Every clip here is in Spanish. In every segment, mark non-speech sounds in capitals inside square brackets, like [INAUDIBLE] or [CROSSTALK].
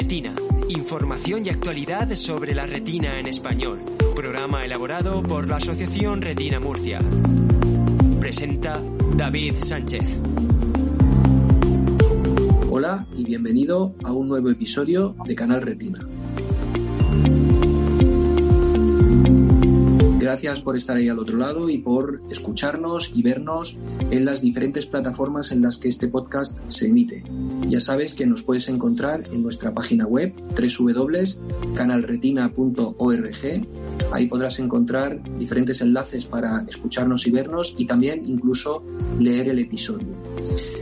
Retina. Información y actualidad sobre la retina en español. Programa elaborado por la Asociación Retina Murcia. Presenta David Sánchez. Hola y bienvenido a un nuevo episodio de Canal Retina. Gracias por estar ahí al otro lado y por escucharnos y vernos en las diferentes plataformas en las que este podcast se emite. Ya sabes que nos puedes encontrar en nuestra página web www.canalretina.org. Ahí podrás encontrar diferentes enlaces para escucharnos y vernos y también incluso leer el episodio.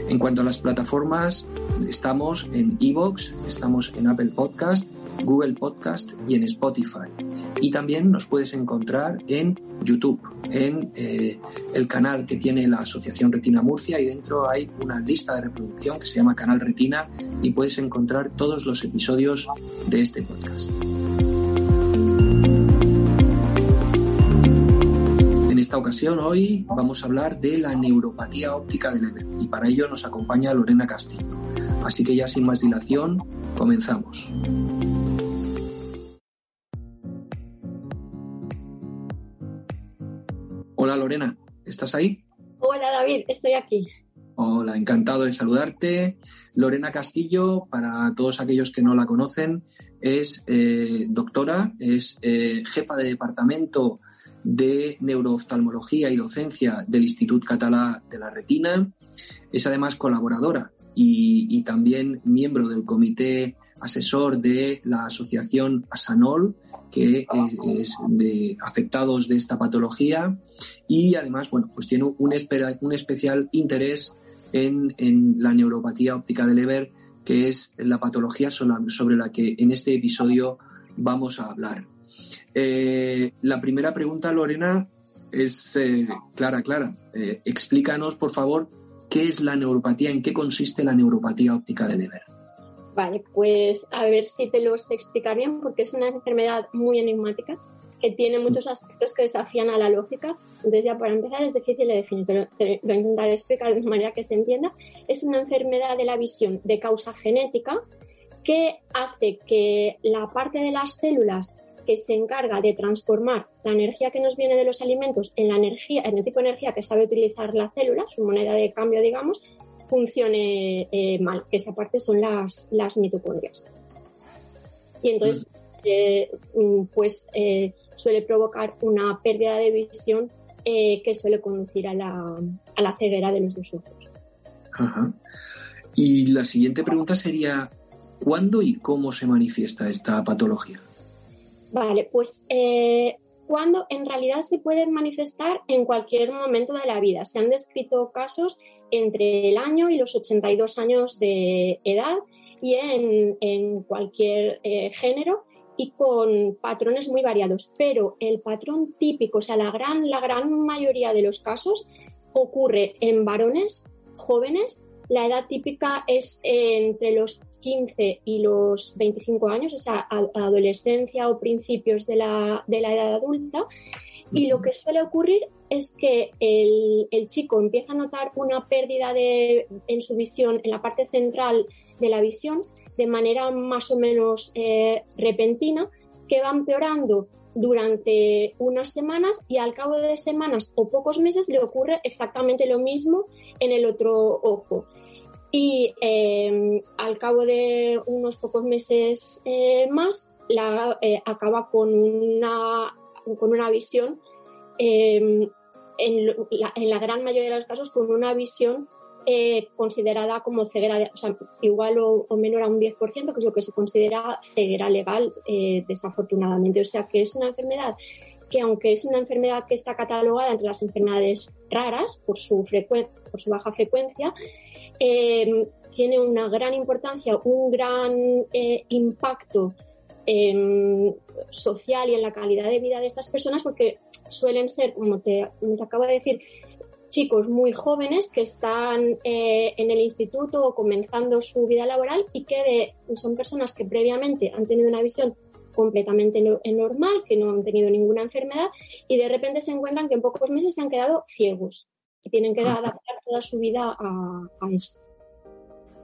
En cuanto a las plataformas, estamos en Evox, estamos en Apple Podcast, Google Podcast y en Spotify. Y también nos puedes encontrar en YouTube, en eh, el canal que tiene la Asociación Retina Murcia y dentro hay una lista de reproducción que se llama Canal Retina y puedes encontrar todos los episodios de este podcast. En esta ocasión hoy vamos a hablar de la neuropatía óptica del Leber y para ello nos acompaña Lorena Castillo. Así que ya sin más dilación, comenzamos. Hola Lorena, ¿estás ahí? Hola David, estoy aquí. Hola, encantado de saludarte. Lorena Castillo, para todos aquellos que no la conocen, es eh, doctora, es eh, jefa de departamento de neurooftalmología y docencia del Institut Català de la Retina. Es además colaboradora y, y también miembro del comité asesor de la asociación ASANOL, que es, de afectados de esta patología y además, bueno, pues tiene un, especial interés en, en, la neuropatía óptica de Leber, que es la patología sobre la que en este episodio vamos a hablar. Eh, la primera pregunta, Lorena, es eh, clara, clara. Eh, explícanos, por favor, qué es la neuropatía, en qué consiste la neuropatía óptica de Leber. Vale, pues a ver si te los explicar bien, porque es una enfermedad muy enigmática que tiene muchos aspectos que desafían a la lógica. Entonces, ya para empezar es difícil de definir, pero lo intentaré explicar de manera que se entienda. Es una enfermedad de la visión de causa genética que hace que la parte de las células que se encarga de transformar la energía que nos viene de los alimentos en la energía, en el tipo de energía que sabe utilizar la célula, su moneda de cambio, digamos, funcione eh, mal, que esa parte son las, las mitocondrias. Y entonces, eh, mm, pues eh, suele provocar una pérdida de visión que suele conducir a la, a la, ceguera de los dos ojos. Ajá. Y la siguiente pregunta sería, ¿cuándo y cómo se manifiesta esta patología? Vale, pues cuando en realidad se puede manifestar en cualquier momento de la vida. Se han descrito casos entre el año y los 82 años de edad y en, cualquier eh, género y con patrones muy variados. Pero el patrón típico, o sea, la gran, la gran mayoría de los casos ocurre en varones jóvenes. La edad típica es entre los 15 y los 25 años, o sea, adolescencia o principios de la, de la edad adulta. Y lo que suele ocurrir es que el, el, chico empieza a notar una pérdida de, en su visión, en la parte central de la visión, de manera más o menos eh, repentina, que va empeorando durante unas semanas y al cabo de semanas o pocos meses le ocurre exactamente lo mismo en el otro ojo. Y eh, al cabo de unos pocos meses eh, más, la, acaba con una, con una visión en, la, gran mayoría de los casos con una visión eh, considerada como ceguera, o sea, igual o, menor a un 10%, que es lo que se considera ceguera legal, eh, desafortunadamente. O sea, que es una enfermedad que aunque es una enfermedad que está catalogada entre las enfermedades raras por su, por su baja frecuencia, eh, tiene una gran importancia, un gran eh, social y en la calidad de vida de estas personas porque suelen ser, como te, como te acabo de decir, chicos muy jóvenes que están eh, en el instituto o comenzando su vida laboral y que son personas que previamente han tenido una visión completamente normal, que no han tenido ninguna enfermedad y de repente se encuentran que en pocos meses se han quedado ciegos y tienen que adaptar toda su vida a, eso.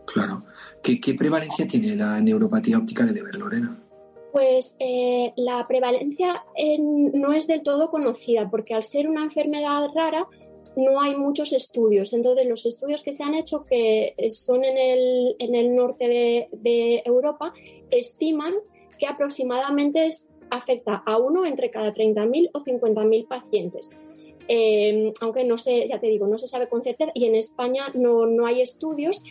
Claro. ¿Qué, prevalencia tiene la neuropatía óptica de Leber, Lorena? Pues eh, la prevalencia eh, no es del todo conocida porque al ser una enfermedad rara no hay muchos estudios. Entonces, los estudios que se han hecho, que son en el, en el norte de, de Europa, estiman que aproximadamente afecta a uno entre cada 30.000 o 50.000 pacientes. Em, aunque no sé, ya te digo, no se sabe con certeza y en España no, no, hay estudios.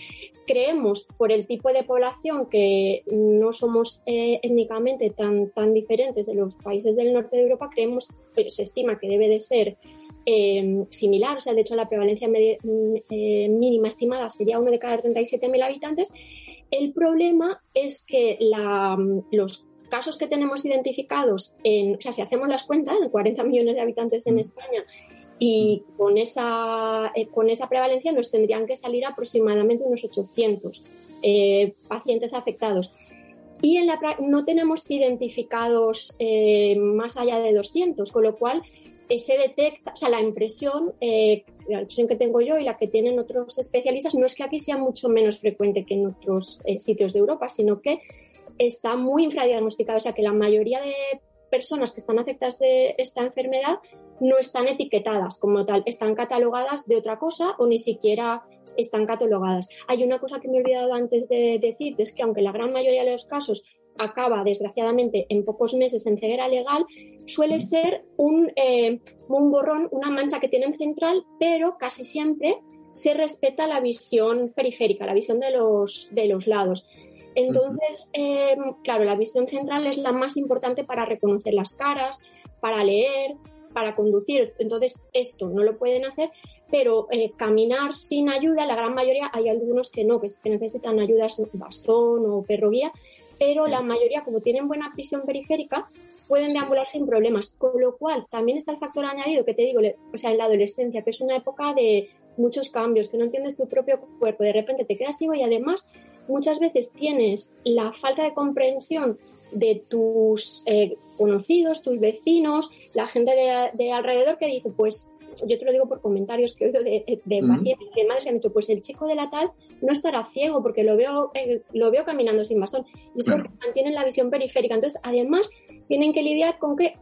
Creemos, por el tipo de población, que no somos eh, étnicamente tan, tan diferentes de los países del norte de Europa, creemos, se estima que debe de ser em, similar, o sea, de hecho la prevalencia eh, mínima estimada sería uno de cada 37.000 habitantes el problema es que los casos que tenemos identificados, en, o sea, si hacemos las cuentas, en 40 millones de habitantes en mm. España, y con esa, eh, con esa prevalencia nos tendrían que salir aproximadamente unos 800 eh, pacientes afectados. Y en la, no tenemos identificados eh, más allá de 200, con lo cual se detecta, o sea, la impresión, eh, la impresión que tengo yo y la que tienen otros especialistas, no es que aquí sea mucho menos frecuente que en otros eh, sitios de Europa, sino que está muy infradiagnosticado, o sea, que la mayoría de personas que están afectadas de esta enfermedad no están etiquetadas como tal, están catalogadas de otra cosa o ni siquiera están catalogadas. Hay una cosa que me he olvidado antes de decir, es que aunque la gran mayoría de los casos acaba desgraciadamente en pocos meses en ceguera legal, suele ser un, eh, un borrón, una mancha que tienen central, pero casi siempre se respeta la visión periférica, la visión de los, de los lados. Entonces, eh, claro, la visión central es la más importante para reconocer las caras, para leer, para conducir. Entonces, esto no lo pueden hacer, pero eh, caminar sin ayuda, la gran mayoría, hay algunos que no, que necesitan ayuda, bastón o perro guía, pero la mayoría, como tienen buena visión periférica, pueden deambular sin problemas. Con lo cual, también está el factor añadido que te digo, o sea, en la adolescencia, que es una época de muchos cambios, que no entiendes tu propio cuerpo, de repente te quedas ciego y además muchas veces tienes la falta de comprensión de tus eh, conocidos, tus vecinos, la gente de, alrededor que dice, pues yo te lo digo por comentarios que he oído de, de pacientes, de madres que han dicho, pues el chico de la tal no estará ciego porque lo veo, eh, lo veo caminando sin bastón. Y es porque mantienen la visión periférica. Entonces, además, tienen que lidiar con que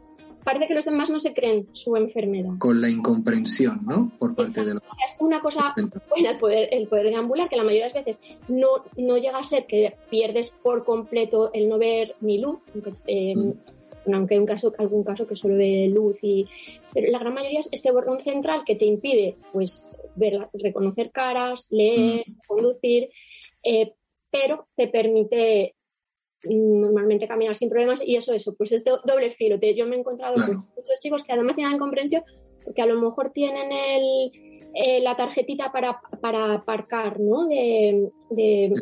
parece que los demás no se creen su enfermedad. Con la incomprensión, ¿no? Por parte de los... Es una cosa buena el poder, el poder deambular, que la mayoría de las veces no, no llega a ser que pierdes por completo el no ver ni luz, aunque, eh, mm aunque hay un caso, algún caso que solo ve luz y pero la gran mayoría es este bordón central que te impide pues ver, reconocer caras, leer, mm. conducir, eh, pero te permite normalmente caminar sin problemas y eso, eso, pues es doble filo. Yo me he encontrado con muchos chicos que además tienen comprensión porque a lo mejor tienen el, eh, la tarjetita para, para aparcar, ¿no? De, de,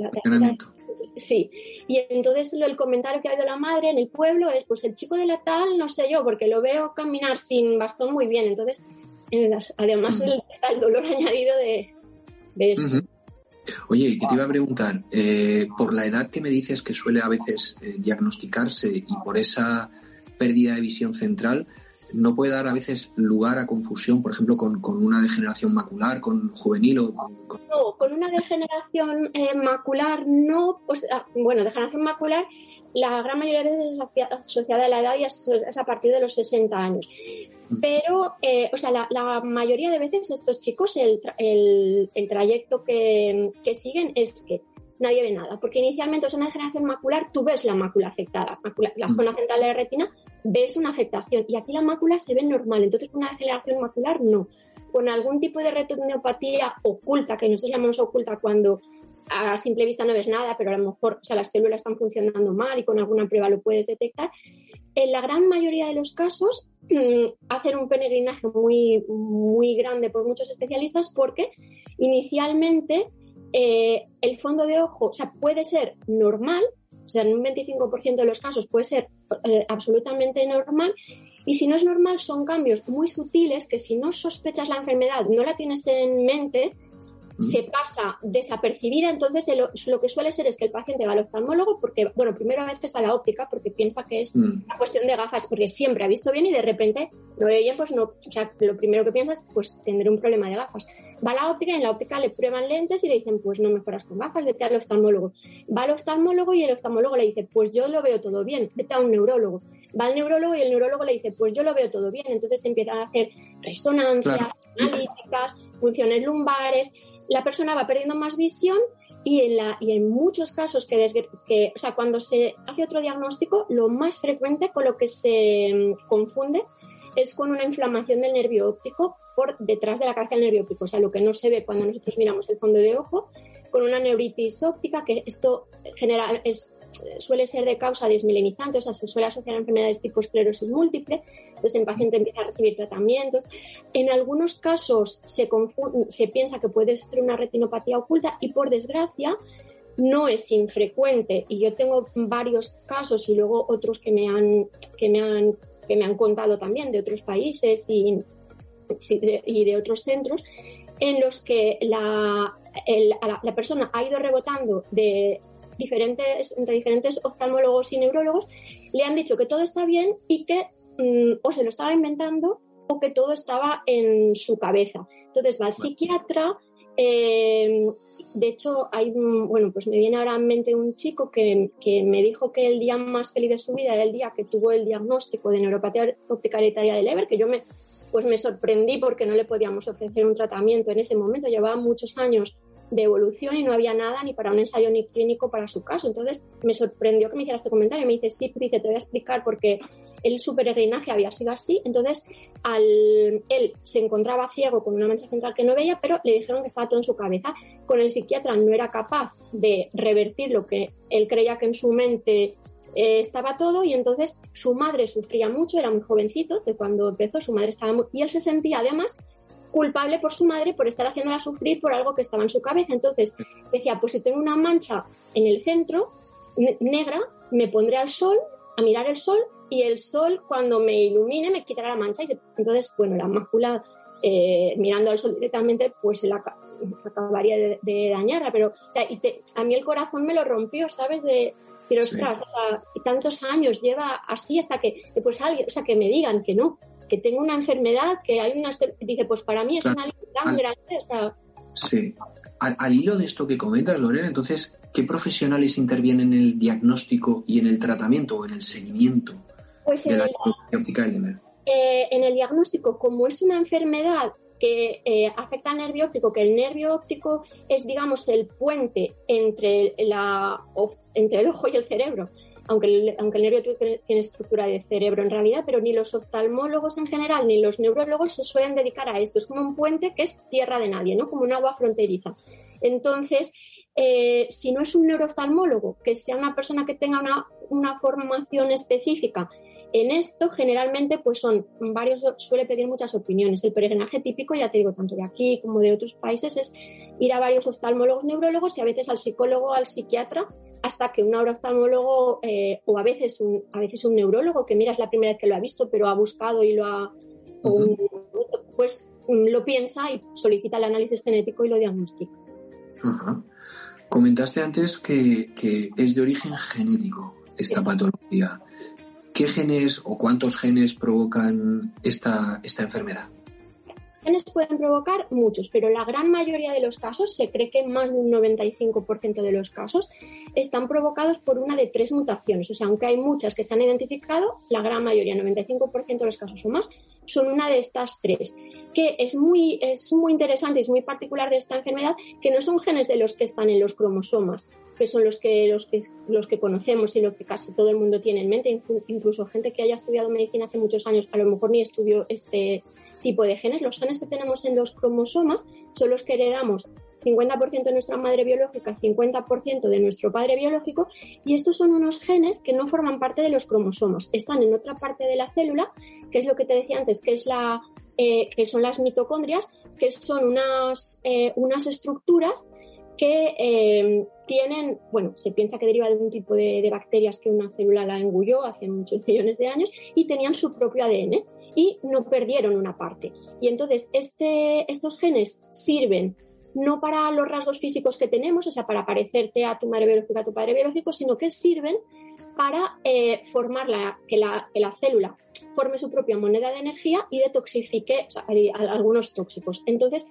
Sí, y entonces el comentario que ha habido la madre en el pueblo es, pues el chico de la tal, no sé yo, porque lo veo caminar sin bastón muy bien. Entonces, además está el dolor [LAUGHS] añadido de, de esto. Oye, que te iba a preguntar, eh, por la edad que me dices que suele a veces eh, diagnosticarse y por esa pérdida de visión central, no puede dar a veces lugar a confusión, por ejemplo, con, una degeneración macular, con juvenil o con... No, con una degeneración eh, macular no, pues, bueno, degeneración macular la gran mayoría de veces es asociada a la edad y es, a partir de los 60 años. Pero, eh, o sea, la, mayoría de veces estos chicos, el, el, trayecto que, que siguen es que nadie ve nada, porque inicialmente es una degeneración macular, tú ves la mácula afectada, la mm. zona central de la retina, ves una afectación y aquí la mácula se ve normal, entonces una degeneración macular no. Con algún tipo de retinopatia oculta, que nosotros llamamos oculta cuando a simple vista no ves nada, pero a lo mejor o sea, las células están funcionando mal y con alguna prueba lo puedes detectar. En la gran mayoría de los casos [CLEARS THROAT] hacen un peregrinaje muy, muy grande por muchos especialistas porque inicialmente eh, el fondo de ojo, o sea, puede ser normal, o sea, en un 25% de los casos puede ser eh, absolutamente normal. Y si no es normal, son cambios muy sutiles que si no sospechas la enfermedad, no la tienes en mente, se pasa desapercibida, entonces lo, que suele ser es que el paciente va al oftalmólogo porque, bueno, primero a veces a la óptica porque piensa que es mm. una cuestión de gafas, porque siempre ha visto bien y de repente no ve bien, pues no, o sea, lo primero que piensas, pues tendré un problema de gafas. Va a la óptica y en la óptica le prueban lentes y le dicen, pues no mejoras con gafas, vete al oftalmólogo. Va al oftalmólogo y el oftalmólogo le dice, pues yo lo veo todo bien, vete a un neurólogo. Va al neurólogo y el neurólogo le dice, pues yo lo veo todo bien. Entonces se empiezan a hacer resonancias, analíticas, funciones lumbares la persona va perdiendo más visión y en, la, y en muchos casos que, que, o sea, cuando se hace otro diagnóstico, lo más frecuente con lo que se mm, confunde es con una inflamación del nervio óptico detrás de la cabeza del nervio óptico, o sea, lo que no se ve cuando nosotros miramos el fondo de ojo, con una neuritis óptica, que esto general suele ser de causa desmilenizante, o sea, se suele asociar a enfermedades tipo esclerosis múltiple, entonces el paciente empieza a recibir tratamientos. En algunos casos se, se piensa que puede ser una retinopatía oculta y por desgracia no es infrecuente y yo tengo varios casos y luego otros que me han, que me han, que me han contado también de otros países y, y de otros centros en los que la, la, persona ha ido rebotando de diferentes, entre diferentes oftalmólogos y neurólogos, le han dicho que todo está bien y que mm, o se lo estaba inventando o que todo estaba en su cabeza. Entonces va al psiquiatra. Em, de hecho, hay, bueno, pues me viene ahora en mente un chico que, que, me dijo que el día más feliz de su vida era el día que tuvo el diagnóstico de neuropatía óptica hereditaria de Leber, que yo me, pues me sorprendí porque no le podíamos ofrecer un tratamiento en ese momento. Llevaba muchos años de evolución y no había nada ni para un ensayo ni clínico para su caso. Entonces me sorprendió que me hiciera este comentario. Me dice, sí, dice, te voy a explicar porque el su peregrinaje había sido así. Entonces al, él se encontraba ciego con una mancha central que no veía, pero le dijeron que estaba todo en su cabeza. Con el psiquiatra no era capaz de revertir lo que él creía que en su mente eh, estaba todo y entonces su madre sufría mucho, era muy jovencito, de cuando empezó su madre estaba muy... y él se sentía además culpable por su madre por estar haciéndola sufrir por algo que estaba en su cabeza. Entonces decía, pues si tengo una mancha en el centro negra, me pondré al sol, a mirar el sol, y el sol cuando me ilumine me quitará la mancha. Y entonces, bueno, la mácula eh, mirando al sol directamente, pues la, acabaría de, dañarla. Pero, o sea, y a mí el corazón me lo rompió, ¿sabes? De, pero ostras, y tantos años lleva así hasta que, pues alguien, o sea, que me digan que no, que tengo una enfermedad, que hay una... Dice, pues para mí es una tan grande, o sea... Sí. Al, hilo de esto que comentas, Lorena, entonces, ¿qué profesionales intervienen en el diagnóstico y en el tratamiento o en el seguimiento pues de la óptica eh, en el diagnóstico, como es una enfermedad que eh, afecta al nervio óptico, que el nervio óptico es, digamos, el puente entre, la, entre el ojo y el cerebro aunque el, nervio tiene estructura de cerebro en realidad, pero ni los oftalmólogos en general ni los neurólogos se suelen dedicar a esto. Es como un puente que es tierra de nadie, ¿no? Como un agua fronteriza. Entonces, eh, si no es un neurooftalmólogo, que sea una persona que tenga una, una formación específica en esto generalmente pues son varios, suele pedir muchas opiniones. El peregrinaje típico, ya te digo, tanto de aquí como de otros países, es ir a varios oftalmólogos, neurólogos y a veces al psicólogo, al psiquiatra hasta que un oftalmólogo eh, o a veces un, a veces un neurólogo que mira es la primera vez que lo ha visto pero ha buscado y lo ha pues mm, lo piensa y solicita el análisis genético y lo diagnostica. Comentaste antes que, que, es de origen genético esta patología. ¿Qué genes o cuántos genes provocan esta, esta enfermedad? Pueden provocar muchos, pero la gran mayoría de los casos, se cree que más de un 95% de los casos, están provocados por una de tres mutaciones. O sea, aunque hay muchas que se han identificado, la gran mayoría, 95% de los casos o más, son una de estas tres. Que es muy, es muy interesante y es muy particular de esta enfermedad, que no son genes de los que están en los cromosomas, que son los que, los que, los que conocemos y lo que casi todo el mundo tiene en mente, incluso gente que haya estudiado medicina hace muchos años, a lo mejor ni estudió este tipo de genes. Los genes que tenemos en los cromosomas son los que heredamos 50% de nuestra madre biológica, 50% de nuestro padre biológico, y estos son unos genes que no forman parte de los cromosomas, están en otra parte de la célula, que es lo que te decía antes, que, es la, eh, que son las mitocondrias, que son unas, eh, unas estructuras que eh, tienen, bueno, se piensa que deriva de un tipo de, de, bacterias que una célula la engulló hace muchos [LAUGHS] millones de años y tenían su propio ADN y no perdieron una parte. Y entonces este, estos genes sirven no para los rasgos físicos que tenemos, o sea, para parecerte a tu madre biológica, a tu padre biológico, sino que sirven para eh, formar la, que, la, que la célula forme su propia moneda de energía y detoxifique algunos tóxicos. Entonces,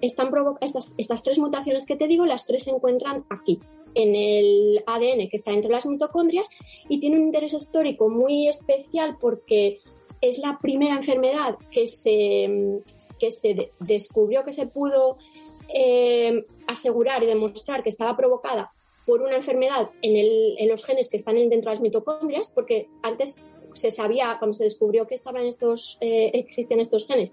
están estas, estas tres mutaciones que te digo, las tres se encuentran aquí, en el ADN que está dentro de las mitocondrias y tiene un interés histórico muy especial porque es la primera enfermedad que se, que se descubrió que se pudo eh, asegurar y demostrar que estaba provocada por una enfermedad en, los genes que están dentro de las mitocondrias, porque antes se sabía, cuando se descubrió que estaban estos, eh, estos genes,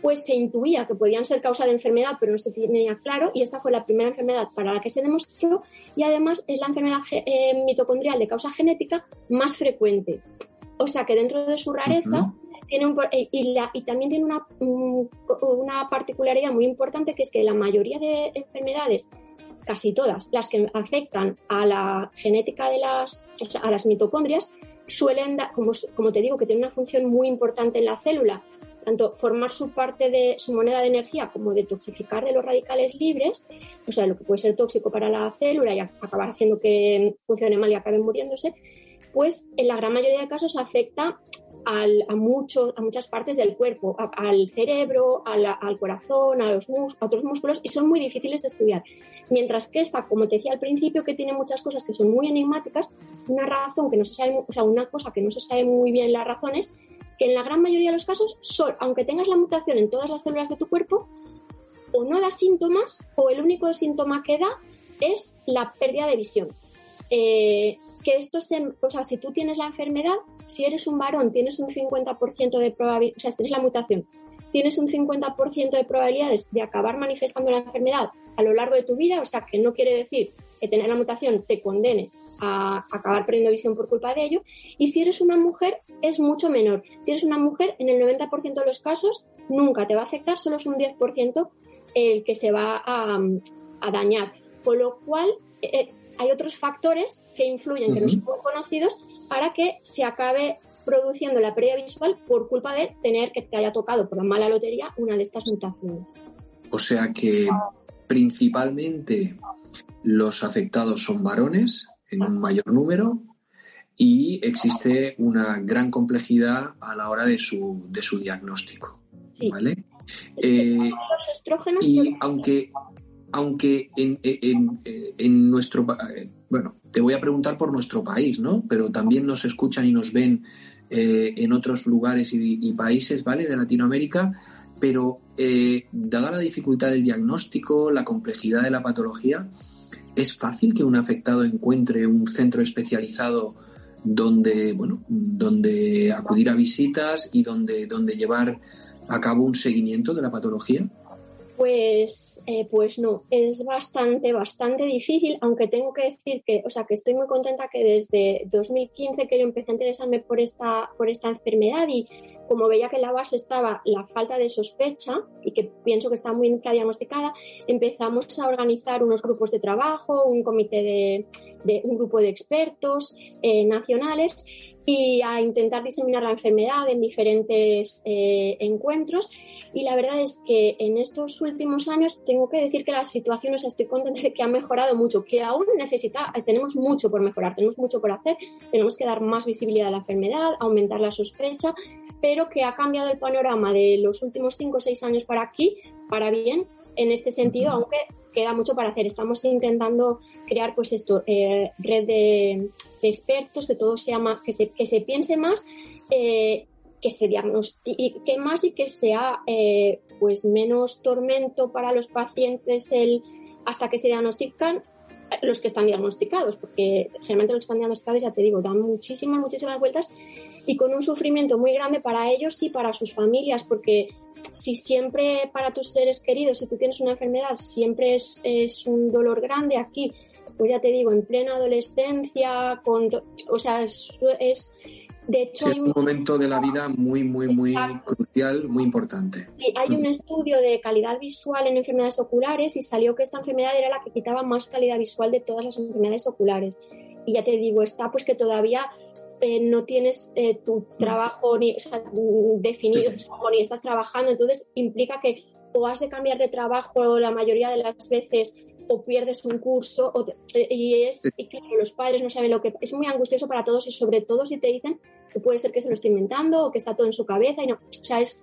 pues se intuía que podían ser causa de enfermedad, pero no se tenía claro, y esta fue la primera enfermedad para la que se demostró, y además es la enfermedad eh, mitocondrial de causa genética más frecuente. O sea que dentro de su rareza, tiene un, eh, y, y, también tiene una, una particularidad muy importante que es que la mayoría de enfermedades, casi todas, las que afectan a la genética de las, o sea, a las mitocondrias, suelen, como, como te digo, que tienen una función muy importante en la célula, tanto formar su parte de su moneda de energía como detoxificar de los radicales libres, o sea, lo que puede ser tóxico para la célula y acabar haciendo que funcione mal y acabe muriéndose, pues en la gran mayoría de casos afecta a, muchos, a muchas partes del cuerpo, al cerebro, al corazón, a, los a otros músculos, y son muy difíciles de estudiar. Mientras que esta, como te decía al principio, que tiene muchas cosas que son muy enigmáticas, una razón que no se sabe, o sea, una cosa que no se sabe muy bien las razones, que en la gran mayoría de los casos, son, aunque tengas la mutación en todas las células de tu cuerpo, o no da síntomas, o el único síntoma que da es la pérdida de visión. Eh, que esto se, o sea, si tú tienes la enfermedad, si eres un varón, tienes un 50% de probabilidad, o sea, si tienes la mutación, tienes un 50% de probabilidades de acabar manifestando la enfermedad a lo largo de tu vida, o sea, que no quiere decir que tener la mutación te condene a acabar perdiendo visión por culpa de ello. Y si eres una mujer, es mucho menor. Si eres una mujer, en el 90% de los casos, nunca te va a afectar, solo es un 10% el que se va a, dañar. Con lo cual, eh, hay otros factores que influyen, que no son conocidos, para que se acabe produciendo la pérdida visual por culpa de tener que te haya tocado por la mala lotería una de estas mutaciones. O sea que principalmente los afectados son varones en un mayor número y existe una gran complejidad a la hora de su, de su diagnóstico. Sí. ¿Vale? Eh, los estrógenos y aunque aunque en, en, en, nuestro eh, bueno, te voy a preguntar por nuestro país, ¿no? Pero también nos escuchan y nos ven eh, en otros lugares y, países, ¿vale? De Latinoamérica, pero eh, dada la dificultad del diagnóstico, la complejidad de la patología, ¿es fácil que un afectado encuentre un centro especializado donde, bueno, donde acudir a visitas y donde, donde llevar a cabo un seguimiento de la patología? Pues, eh, pues no, es bastante, bastante difícil, aunque tengo que decir que, o sea, que estoy muy contenta que desde 2015 que yo empecé a interesarme por esta, por esta enfermedad y como veía que en la base estaba la falta de sospecha y que pienso que está muy infradiagnosticada, empezamos a organizar unos grupos de trabajo, un comité de, de un grupo de expertos eh, nacionales y a intentar diseminar la enfermedad en diferentes eh, encuentros. Y la verdad es que en estos últimos años tengo que decir que la situación, o sea, estoy contenta de que ha mejorado mucho, que aún necesita, tenemos mucho por mejorar, tenemos mucho por hacer, tenemos que dar más visibilidad a la enfermedad, aumentar la sospecha, pero que ha cambiado el panorama de los últimos cinco o seis años para aquí, para bien, en este sentido, aunque queda mucho para hacer. Estamos intentando crear, pues esto, eh, red de, expertos, que todo sea más, que se, que se piense más, eh, que se diagnostique más y que sea, eh, pues menos tormento para los pacientes el, hasta que se diagnostican los que están diagnosticados, porque generalmente los que están diagnosticados, ya te digo, dan muchísimas, muchísimas vueltas y con un sufrimiento muy grande para ellos y para sus familias, porque si siempre para tus seres queridos, si tú tienes una enfermedad, siempre es, es un dolor grande aquí, pues ya te digo, en plena adolescencia, con, o sea, es, es de hecho, es un momento de la vida muy, muy, muy crucial, muy importante. Sí, hay un estudio de calidad visual en enfermedades oculares y salió que esta enfermedad era la que quitaba más calidad visual de todas las enfermedades oculares. Y ya te digo, está pues que todavía eh, no tienes eh, tu trabajo ni, definido ni estás trabajando, entonces implica que o has de cambiar de trabajo la mayoría de las veces o pierdes un curso eh, y es que los padres no saben lo que es muy angustioso para todos y sobre todo si te dicen que puede ser que se lo esté inventando o que está todo en su cabeza y no, o sea, es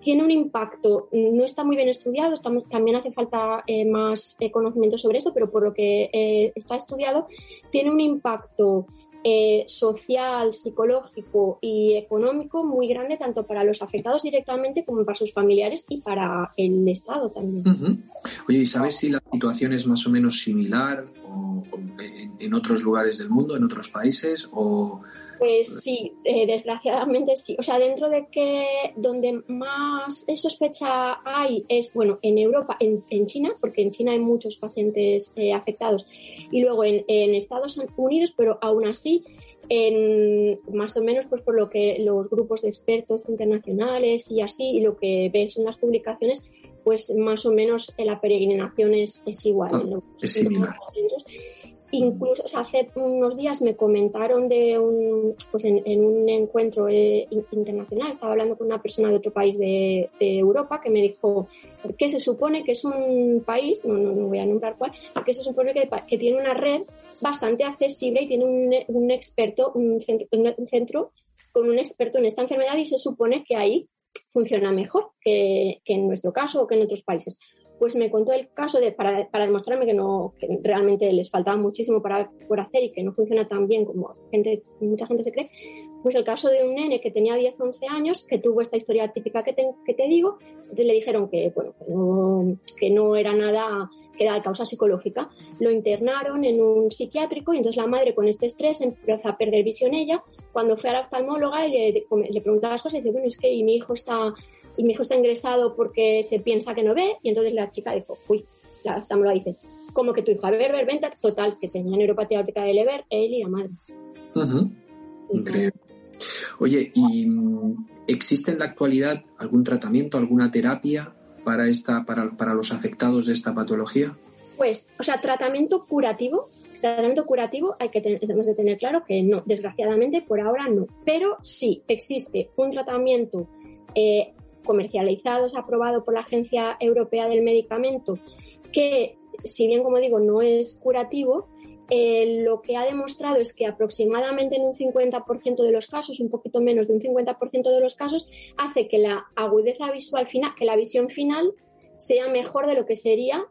tiene un impacto, no está muy bien estudiado, estamos, también hace falta más conocimiento sobre esto, pero por lo que está estudiado, tiene un impacto eh, social, psicológico y económico muy grande tanto para los afectados directamente como para sus familiares y para el Estado también. Oye, ¿y sabes si la situación es más o menos similar en, otros lugares del mundo, en otros países? O, pues sí, eh, desgraciadamente sí. O sea, dentro de que donde más sospecha hay es, bueno, en Europa, en, China, porque en China hay muchos pacientes eh, afectados, y luego en, Estados Unidos, pero aún así, en, más o menos pues por lo que los grupos de expertos internacionales y así, y lo que ves en las publicaciones, pues más o menos la peregrinación es, igual. Ah, es similar. Incluso, hace unos días me comentaron de un, pues en, un encuentro eh, internacional, estaba hablando con una persona de otro país de, Europa que me dijo que se supone que es un país, no, no, voy a nombrar cuál, que se supone que, que tiene una red bastante accesible y tiene un, experto, un centro, un centro con un experto en esta enfermedad y se supone que ahí funciona mejor que, en nuestro caso o que en otros países pues me contó el caso de, para, para demostrarme que, no, que realmente les faltaba muchísimo para, por hacer y que no funciona tan bien como gente, mucha gente se cree, pues el caso de un nene que tenía 10, 11 años, que tuvo esta historia típica que te, que te digo, entonces le dijeron que, bueno, que, no, que no era nada que era de causa psicológica. Lo internaron en un psiquiátrico y entonces la madre con este estrés empezó a perder visión ella. Cuando fue a la oftalmóloga y le, le preguntaba las cosas, dice, bueno, es que mi hijo está y mi hijo está ingresado porque se piensa que no ve y entonces la chica dijo, uy, la lo dice, como que tu hijo, a ver, ver, venta, total, que tenía neuropatía óptica de Leber, él y la madre. Increíble. Oye, ¿y existe en la actualidad algún tratamiento, alguna terapia para, esta, para, para los afectados de esta patología? Pues, o sea, tratamiento curativo, tratamiento curativo hay que tenemos de tener claro que no, desgraciadamente por ahora no, pero sí existe un tratamiento eh, comercializados, aprobado por la Agencia Europea del Medicamento, que si bien, como digo, no es curativo, eh, lo que ha demostrado es que aproximadamente en un 50% de los casos, un poquito menos de un 50% de los casos, hace que la agudeza visual final, que la visión final sea mejor de lo que sería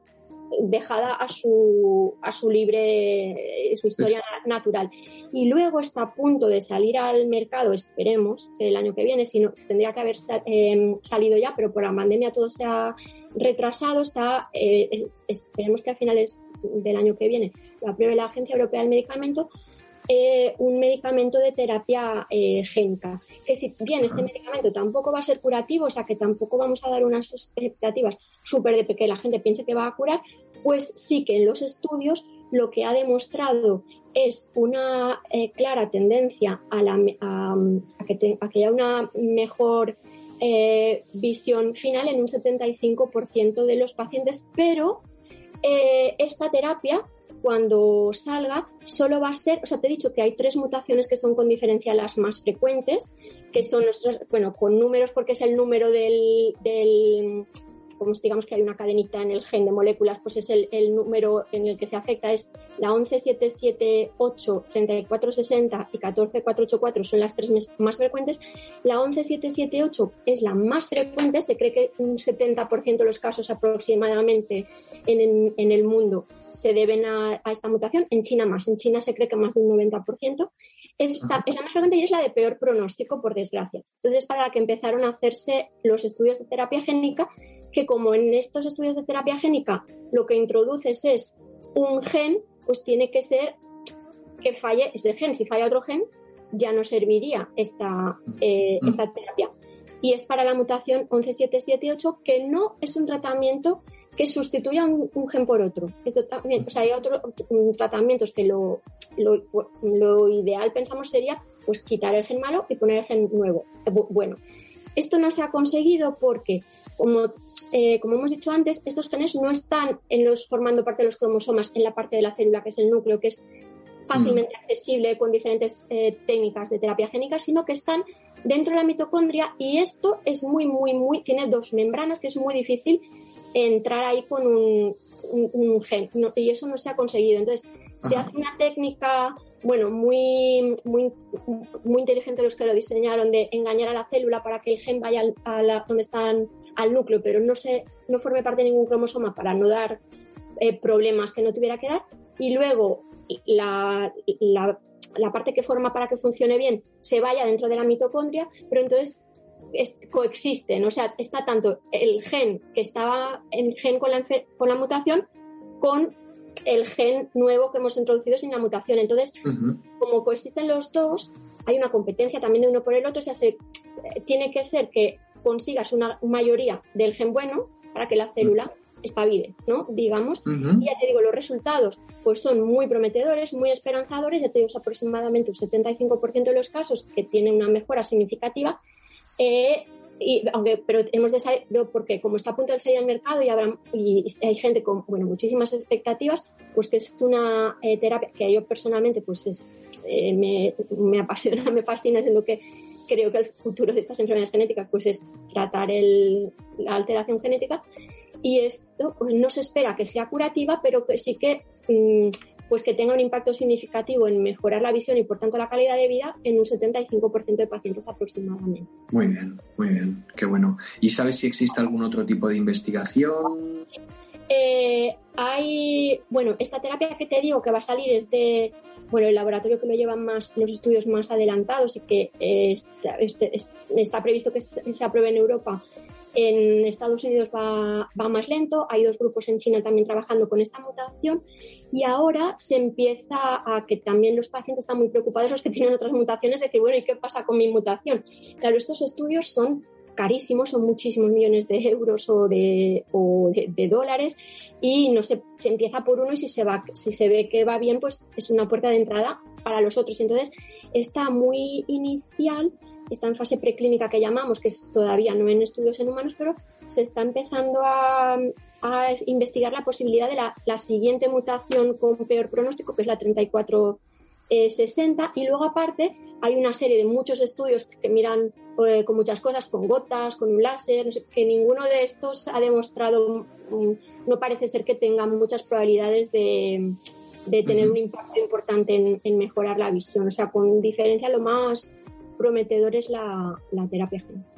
dejada a su, a su libre, su historia natural. Y luego está a punto de salir al mercado, esperemos, el año que viene, si no, tendría que haber em, salido ya, pero por la pandemia todo se ha retrasado, está, eh, esperemos que a finales del año que viene la apruebe la Agencia Europea del Medicamento, eh, un medicamento de terapia eh, génica. Que si bien este medicamento tampoco va a ser curativo, o sea que tampoco vamos a dar unas expectativas súper de que la gente piense que va a curar, pues sí que en los estudios lo que ha demostrado es una eh, clara tendencia a, que haya una mejor visión final en un 75% de los pacientes, pero esta terapia cuando salga solo va a ser, o sea, te he dicho que hay tres mutaciones que son con diferencia las más frecuentes, que son bueno, con números porque es el número del como digamos que hay una cadenita en el gen de moléculas, pues es el, el número en el que se afecta, es la 11778, 3460 y 14484 son las tres más frecuentes. La 11778 es la más frecuente, se cree que un 70% de los casos aproximadamente en, en el mundo se deben a, esta mutación, en China más, en China se cree que más de un 90%. Es, es, la más frecuente y es la de peor pronóstico, por desgracia. Entonces, para la que empezaron a hacerse los estudios de terapia génica, que como en estos estudios de terapia génica lo que introduces es un gen, pues tiene que ser que falle ese gen. Si falla otro gen, ya no serviría esta, eh, mm. esta terapia. Y es para la mutación 11778, que no es un tratamiento que sustituya un, gen por otro. Esto también, o sea, hay otros tratamientos que lo, lo, ideal pensamos sería pues quitar el gen malo y poner el gen nuevo. Bueno, esto no se ha conseguido porque, como, eh, como hemos dicho antes, estos genes no están en los, formando parte de los cromosomas en la parte de la célula, que es el núcleo, que es fácilmente mm. accesible con diferentes eh, técnicas de terapia génica, sino que están dentro de la mitocondria y esto es muy, muy, muy, tiene dos membranas que es muy difícil entrar ahí con un, gen y eso no se ha conseguido. Entonces, se hace una técnica, bueno, muy, muy, muy inteligente los que lo diseñaron de engañar a la célula para que el gen vaya a la, donde están al núcleo, pero no se, no forme parte de ningún cromosoma para no dar eh, problemas que no tuviera que dar. Y luego la, la, la, parte que forma para que funcione bien se vaya dentro de la mitocondria, pero entonces coexisten, o sea, está tanto el gen que estaba en gen con la, con la mutación con el gen nuevo que hemos introducido sin la mutación. Entonces, como coexisten los dos, hay una competencia también de uno por el otro, o sea, se, tiene que ser que consigas una mayoría del gen bueno para que la célula espabile, ¿no? Digamos. Y ya te digo, los resultados pues son muy prometedores, muy esperanzadores, ya te digo, es aproximadamente un 75% de los casos que tienen una mejora significativa eh, y, aunque, pero hemos de saber, porque como está a punto de salir al mercado y, habrá, y hay gente con bueno, muchísimas expectativas, pues que es una eh, terapia que yo personalmente pues es, eh, me, me, apasiona, [LAUGHS] me fascina, es lo que creo que el futuro de estas enfermedades genéticas pues es tratar el, la alteración genética y esto pues, no se espera que sea curativa, pero que sí que mm, pues que tenga un impacto significativo en mejorar la visión y por tanto la calidad de vida en un 75% de pacientes aproximadamente. Muy bien, muy bien, qué bueno. ¿Y sabes si existe algún otro tipo de investigación? Eh, hay, bueno, esta terapia que te digo que va a salir es de, bueno, el laboratorio que lo llevan más, los estudios más adelantados y que está, está previsto que se apruebe en Europa en Estados Unidos va, va, más lento, hay dos grupos en China también trabajando con esta mutación y ahora se empieza a que también los pacientes están muy preocupados, los que tienen otras mutaciones, de decir, bueno, ¿y qué pasa con mi mutación? Claro, estos estudios son carísimos, son muchísimos millones de euros o de, dólares y no se, se, empieza por uno y si se, va, si se ve que va bien, pues es una puerta de entrada para los otros. Entonces, está muy inicial está en fase preclínica que llamamos, que es todavía no en estudios en humanos, pero se está empezando a, investigar la posibilidad de la, siguiente mutación con peor pronóstico, que es la 3460, y luego aparte hay una serie de muchos estudios que miran eh, con muchas cosas, con gotas, con un láser, que ninguno de estos ha demostrado, mm, no parece ser que tengan muchas probabilidades de, tener un impacto importante en, mejorar la visión. O sea, con diferencia lo más prometedor es la, terapia génica.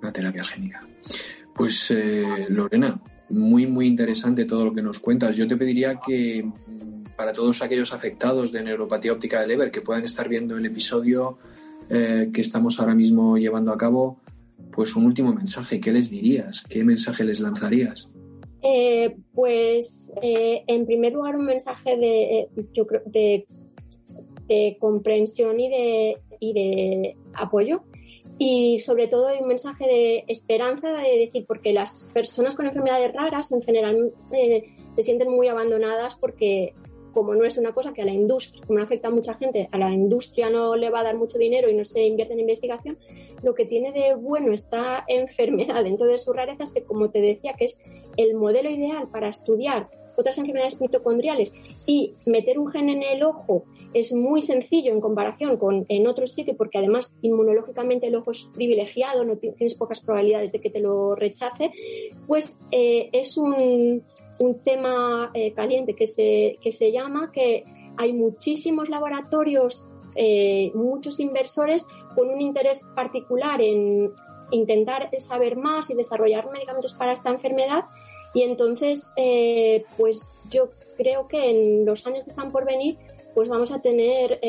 La terapia génica. Pues eh, Lorena, muy, muy interesante todo lo que nos cuentas. Yo te pediría que mm, para todos aquellos afectados de neuropatía óptica de Leber que puedan estar viendo el episodio eh, que estamos ahora mismo llevando a cabo, pues un último mensaje. ¿Qué les dirías? ¿Qué mensaje les lanzarías? Eh, pues en primer lugar un mensaje de, comprensión y de, apoyo y sobre todo un mensaje de esperanza de decir porque las personas con enfermedades raras en general eh, se sienten muy abandonadas porque como no es una cosa que a la industria, como no afecta a mucha gente, a la industria no le va a dar mucho dinero y no se invierte en investigación, lo que tiene de bueno esta [LAUGHS] enfermedad. Dentro de su rareza es que, como te decía, que es el modelo ideal para estudiar otras enfermedades mitocondriales y meter un gen en el ojo es muy sencillo en comparación con en otro sitio porque además inmunológicamente el ojo es privilegiado, no tienes pocas probabilidades de que te lo rechace, pues eh, es un, un tema eh, caliente que se, que se llama que hay muchísimos laboratorios, eh, muchos inversores con un interés particular en intentar saber más y desarrollar medicamentos para esta enfermedad. Y entonces, eh, pues yo creo que en los años que están por venir, pues vamos a tener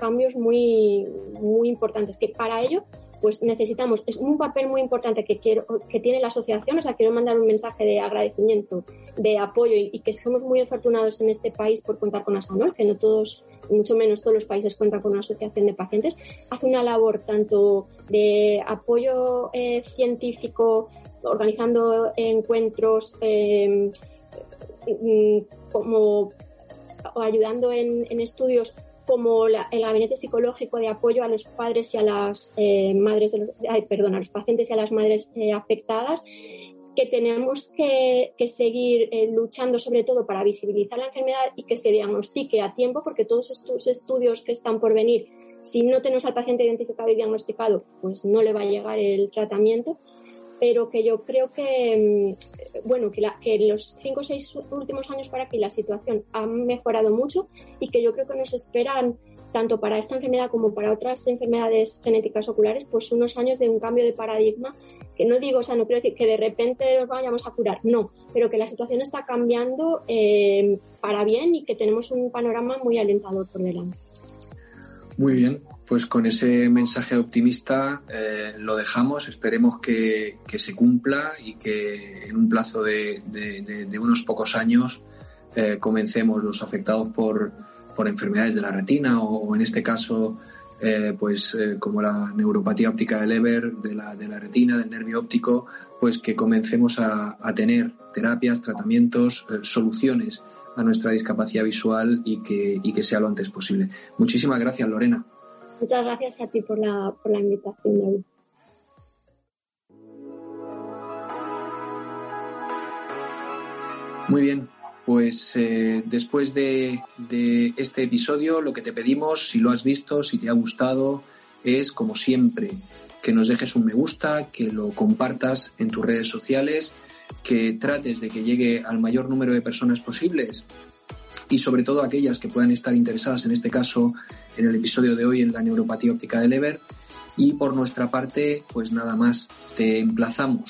cambios muy, muy importantes, que para ello pues necesitamos, es un papel muy importante que, quiero, que tiene la asociación, o sea, quiero mandar un mensaje de agradecimiento, de apoyo y, que somos muy afortunados en este país por contar con ASANOL, que no todos, mucho menos todos los países cuentan con una asociación de pacientes, hace una labor tanto de apoyo eh, científico, organizando encuentros, eh, mm, como ayudando en, estudios como el gabinete psicológico de apoyo a los padres y a las eh, madres, a los pacientes y a las madres eh, afectadas, que tenemos que, seguir eh, luchando sobre todo para visibilizar la enfermedad y que se diagnostique a tiempo, porque todos estos estudios que están por venir, si no tenemos al paciente identificado y diagnosticado, pues no le va a llegar el tratamiento pero que yo creo que, mm, bueno, que, la, que los cinco o seis últimos años para aquí la situación ha mejorado mucho y que yo creo que nos esperan tanto para esta enfermedad como para otras enfermedades genéticas oculares, pues unos años de un cambio de paradigma, que no digo, o sea, no quiero decir que de repente vayamos a curar, no, pero que la situación está cambiando eh, para bien y que tenemos un panorama muy alentador por delante. Muy bien, pues con ese mensaje optimista eh, lo dejamos. Esperemos que, se cumpla y que en un plazo de, unos pocos años eh, comencemos los afectados por, enfermedades de la retina o, en este caso eh, pues como la neuropatía óptica de Leber, de la, de la retina, del nervio óptico, pues que comencemos a, a tener terapias, tratamientos, soluciones a nuestra discapacidad visual y que, y que sea lo antes posible. Muchísimas gracias, Lorena. Muchas gracias a ti por la, por la invitación, Muy bien, pues eh, después de, de, este episodio, lo que te pedimos, si lo has visto, si te ha gustado, es, como siempre, que nos dejes un me gusta, que lo compartas en tus redes sociales, que trates de que llegue al mayor número de personas posibles y sobre todo aquellas que puedan estar interesadas, en este caso, en el episodio de hoy en la neuropatía óptica de Leber. Y por nuestra parte, pues nada más, te emplazamos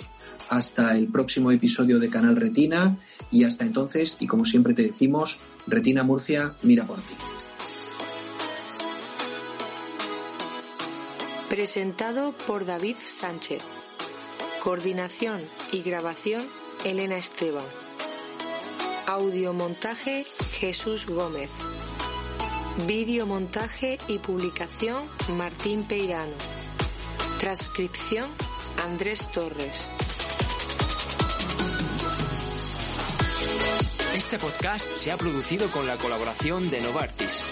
hasta el próximo episodio de Canal Retina y hasta entonces, y como siempre te decimos, Retina Murcia, mira por ti. Presentado por David Sánchez. Coordinación y grabación, Elena Esteban. Audiomontaje Jesús Gómez. Videomontaje y publicación Martín Peirano. Transcripción Andrés Torres. Este podcast se ha producido con la colaboración de Novartis